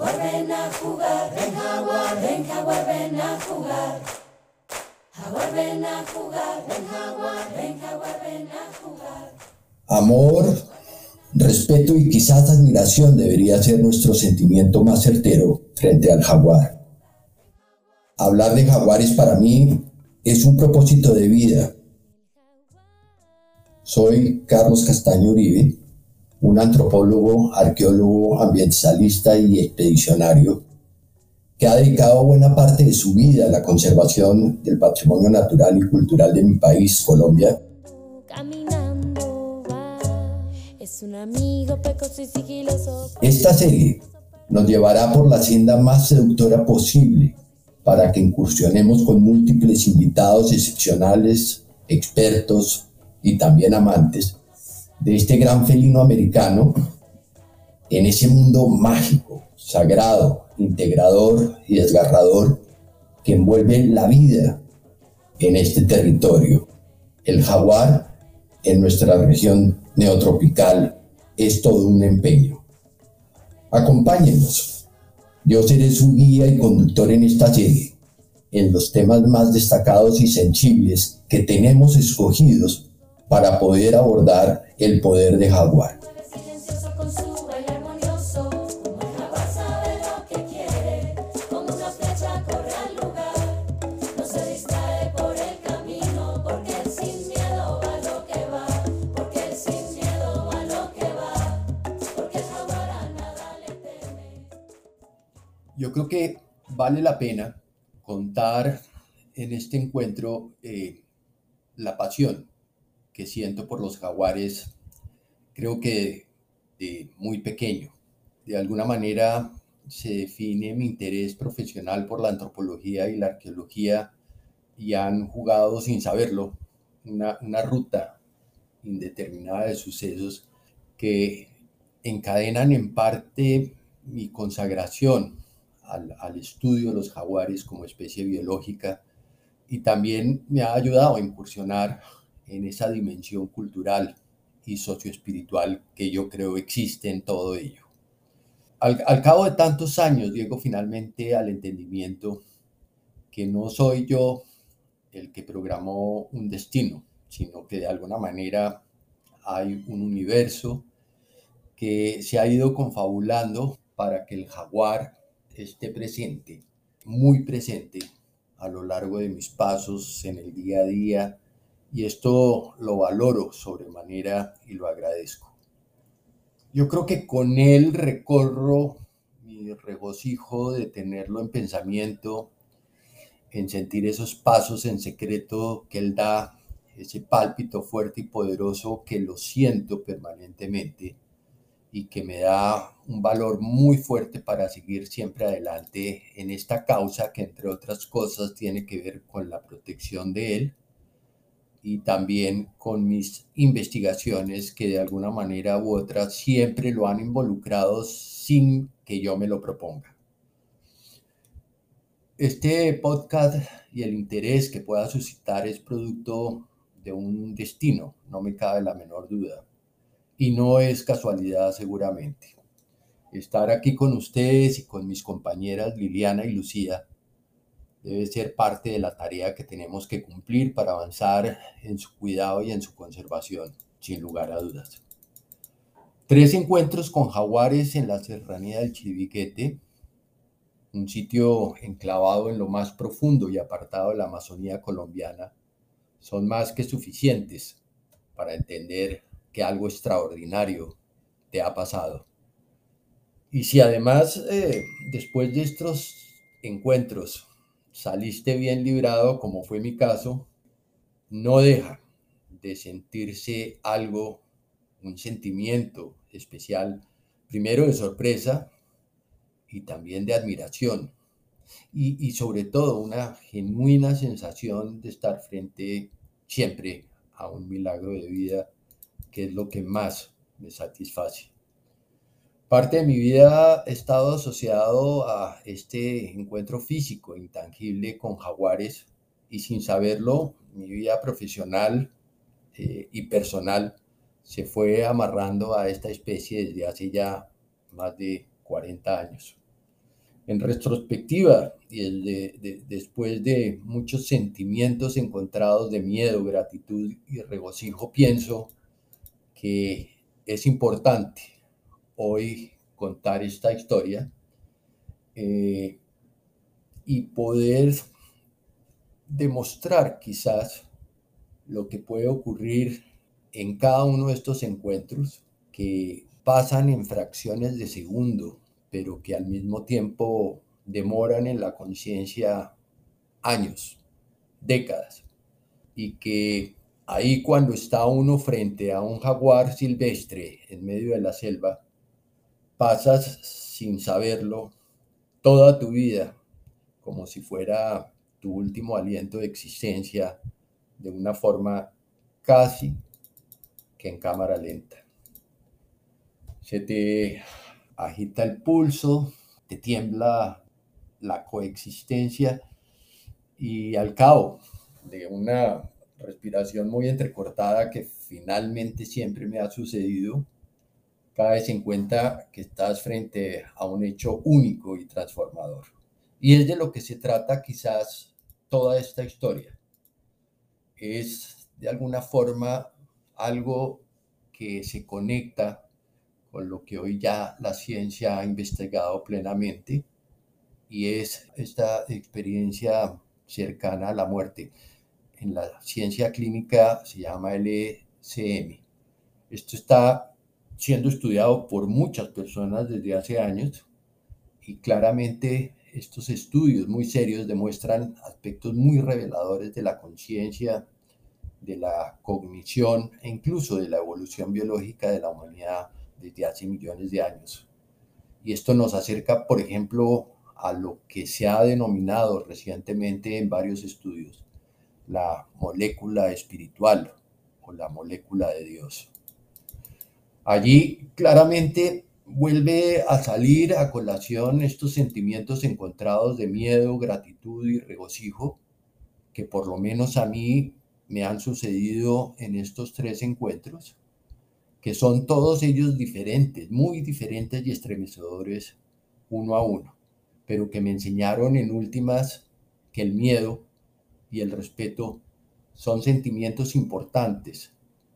A jugar, ven jaguar, ven jaguar ven a jugar. A jugar, ven jaguar, ven jaguar ven a jugar. Amor, respeto y quizás admiración debería ser nuestro sentimiento más certero frente al jaguar. Hablar de jaguares para mí es un propósito de vida. Soy Carlos Castaño Uribe, un antropólogo, arqueólogo, ambientalista y expedicionario que ha dedicado buena parte de su vida a la conservación del patrimonio natural y cultural de mi país, Colombia. Esta serie nos llevará por la senda más seductora posible para que incursionemos con múltiples invitados excepcionales, expertos y también amantes de este gran felino americano en ese mundo mágico, sagrado, integrador y desgarrador que envuelve la vida en este territorio. El jaguar en nuestra región neotropical es todo un empeño. Acompáñenos. Yo seré su guía y conductor en esta serie, en los temas más destacados y sensibles que tenemos escogidos para poder abordar el poder de jaguar. Yo creo que vale la pena contar en este encuentro eh, la pasión que siento por los jaguares, creo que de muy pequeño. De alguna manera se define mi interés profesional por la antropología y la arqueología y han jugado sin saberlo una, una ruta indeterminada de sucesos que encadenan en parte mi consagración al, estudio de los jaguares como especie biológica y también me ha ayudado a incursionar en esa dimensión cultural y socioespiritual que yo creo existe en todo ello. Al, al, cabo de tantos años llego finalmente al entendimiento que no soy yo el que programó un destino, sino que de alguna manera hay un universo que se ha ido confabulando para que el jaguar esté presente, muy presente a lo largo de mis pasos en el día a día y esto lo valoro sobremanera y lo agradezco. Yo creo que con él recorro mi regocijo de tenerlo en pensamiento, en sentir esos pasos en secreto que él da, ese pálpito fuerte y poderoso que lo siento permanentemente y que me da un valor muy fuerte para seguir siempre adelante en esta causa que entre otras cosas tiene que ver con la protección de él y también con mis investigaciones que de alguna manera u otra siempre lo han involucrado sin que yo me lo proponga. Este podcast y el interés que pueda suscitar es producto de un destino, no me cabe la menor duda y no es casualidad seguramente. Estar aquí con ustedes y con mis compañeras Liliana y Lucía debe ser parte de la tarea que tenemos que cumplir para avanzar en su cuidado y en su conservación, sin lugar a dudas. Tres encuentros con jaguares en la serranía del Chiribiquete, un sitio enclavado en lo más profundo y apartado de la Amazonía colombiana, son más que suficientes para entender que algo extraordinario te ha pasado. Y si además eh, después de estos encuentros saliste bien librado, como fue mi caso, no deja de sentirse algo, un sentimiento especial, primero de sorpresa y también de admiración. Y, sobre todo una genuina sensación de estar frente siempre a un milagro de vida que es lo que más me satisface. Parte de mi vida ha estado asociado a este encuentro físico intangible con jaguares y sin saberlo, mi vida profesional eh, y personal se fue amarrando a esta especie desde hace ya más de 40 años. En retrospectiva, y después de muchos sentimientos encontrados de miedo, gratitud y regocijo, pienso que es importante hoy contar esta historia eh, y poder demostrar quizás lo que puede ocurrir en cada uno de estos encuentros que pasan en fracciones de segundo, pero que al mismo tiempo demoran en la conciencia años, décadas, y que ahí cuando está uno frente a un jaguar silvestre en medio de la selva, pasas sin saberlo toda tu vida como si fuera tu último aliento de existencia de una forma casi que en cámara lenta. Se te agita el pulso, te tiembla la coexistencia y al cabo de una respiración muy entrecortada que finalmente siempre me ha sucedido, caes en cuenta que estás frente a un hecho único y transformador. Y es de lo que se trata quizás toda esta historia. Es de alguna forma algo que se conecta con lo que hoy ya la ciencia ha investigado plenamente y es esta experiencia cercana a la muerte. En la ciencia clínica se llama LCM. Esto está siendo estudiado por muchas personas desde hace años y claramente estos estudios muy serios demuestran aspectos muy reveladores de la conciencia, de la cognición e incluso de la evolución biológica de la humanidad desde hace millones de años. Y esto nos acerca, por ejemplo, a lo que se ha denominado recientemente en varios estudios la molécula espiritual o la molécula de Dios. Allí claramente vuelve a salir a colación estos sentimientos encontrados de miedo, gratitud y regocijo que por lo menos a mí me han sucedido en estos tres encuentros, que son todos ellos diferentes, muy diferentes y estremecedores uno a uno pero que me enseñaron en últimas que el miedo y el respeto son sentimientos importantes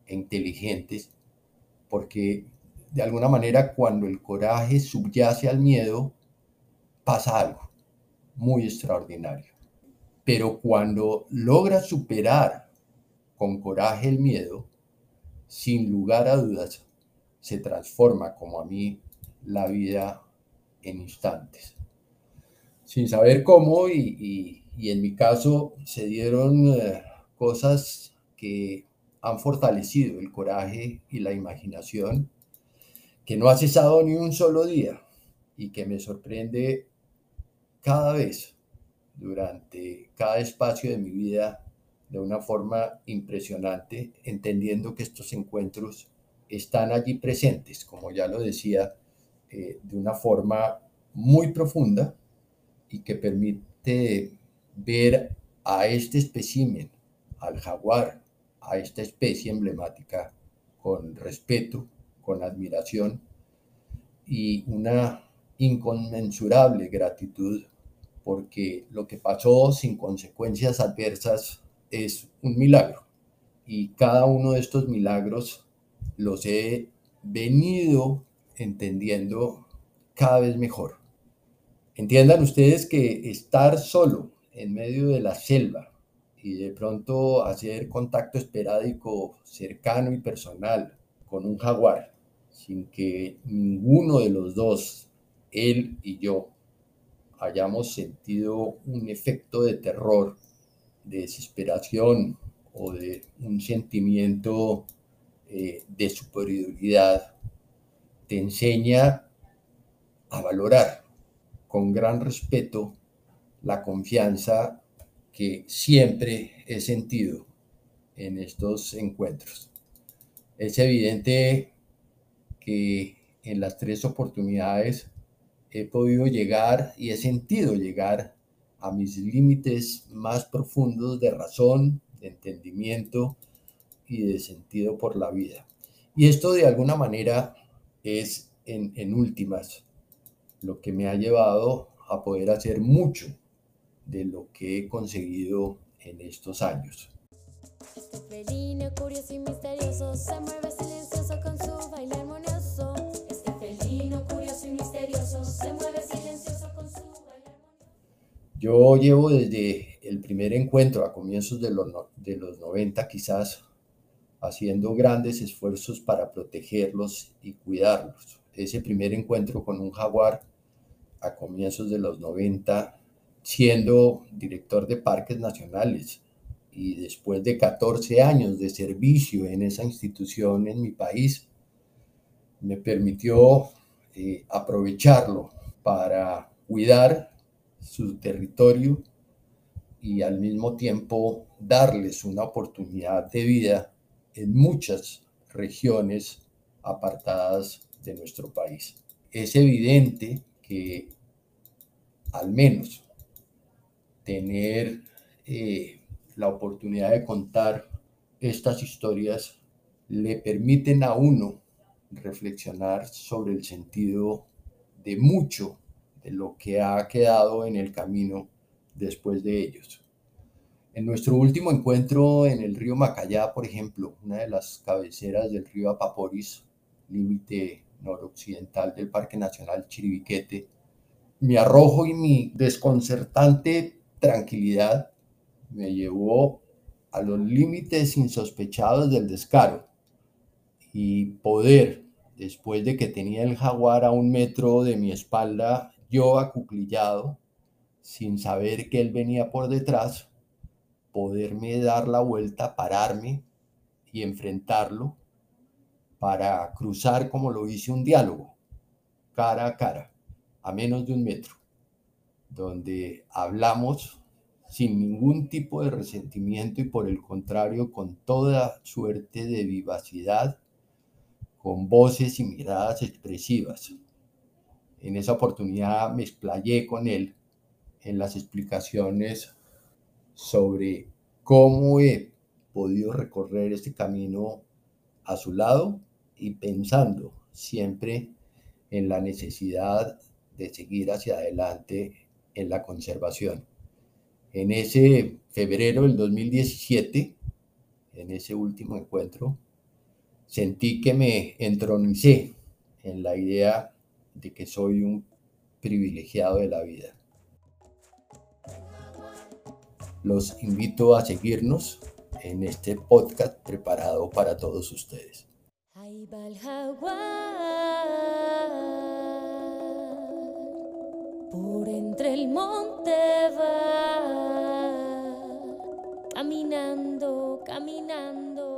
e inteligentes, porque de alguna manera cuando el coraje subyace al miedo, pasa algo muy extraordinario. Pero cuando logra superar con coraje el miedo, sin lugar a dudas, se transforma como a mí la vida en instantes sin saber cómo y, en mi caso se dieron eh, cosas que han fortalecido el coraje y la imaginación, que no ha cesado ni un solo día y que me sorprende cada vez durante cada espacio de mi vida de una forma impresionante, entendiendo que estos encuentros están allí presentes, como ya lo decía, eh, de una forma muy profunda y que permite ver a este espécimen, al jaguar, a esta especie emblemática, con respeto, con admiración y una inconmensurable gratitud, porque lo que pasó sin consecuencias adversas es un milagro. Y cada uno de estos milagros los he venido entendiendo cada vez mejor. Entiendan ustedes que estar solo en medio de la selva y de pronto hacer contacto esperádico cercano y personal con un jaguar, sin que ninguno de los dos, él y yo, hayamos sentido un efecto de terror, de desesperación o de un sentimiento eh, de superioridad, te enseña a valorar con gran respeto la confianza que siempre he sentido en estos encuentros. Es evidente que en las tres oportunidades he podido llegar y he sentido llegar a mis límites más profundos de razón, de entendimiento y de sentido por la vida. Y esto de alguna manera es en, últimas lo que me ha llevado a poder hacer mucho de lo que he conseguido en estos años. Este felino curioso y misterioso se mueve silencioso con su baile armonioso. Este felino curioso y misterioso se mueve silencioso con su baile armonioso. Yo llevo desde el primer encuentro a comienzos de los, no- de los 90 quizás haciendo grandes esfuerzos para protegerlos y cuidarlos. Ese primer encuentro con un jaguar a comienzos de los 90, siendo director de parques nacionales y después de 14 años de servicio en esa institución en mi país, me permitió eh, aprovecharlo para cuidar su territorio y al mismo tiempo darles una oportunidad de vida en muchas regiones apartadas de nuestro país. Es evidente que al menos tener eh, la oportunidad de contar estas historias le permiten a uno reflexionar sobre el sentido de mucho de lo que ha quedado en el camino después de ellos. En nuestro último encuentro en el río Macayá, por ejemplo, una de las cabeceras del río Apaporis, límite noroccidental del Parque Nacional Chiribiquete, mi arrojo y mi desconcertante tranquilidad me llevó a los límites insospechados del descaro y poder, después de que tenía el jaguar a un metro de mi espalda, yo acuclillado, sin saber que él venía por detrás, poderme dar la vuelta, pararme y enfrentarlo para cruzar como lo hice un diálogo, cara a cara, a menos de un metro, donde hablamos sin ningún tipo de resentimiento y por el contrario con toda suerte de vivacidad, con voces y miradas expresivas. En esa oportunidad me explayé con él en las explicaciones sobre cómo he podido recorrer este camino a su lado y pensando siempre en la necesidad de seguir hacia adelante en la conservación. En ese febrero del 2017, en ese último encuentro, sentí que me entronicé en la idea de que soy un privilegiado de la vida. Los invito a seguirnos en este podcast preparado para todos ustedes. Por entre el monte va caminando, caminando.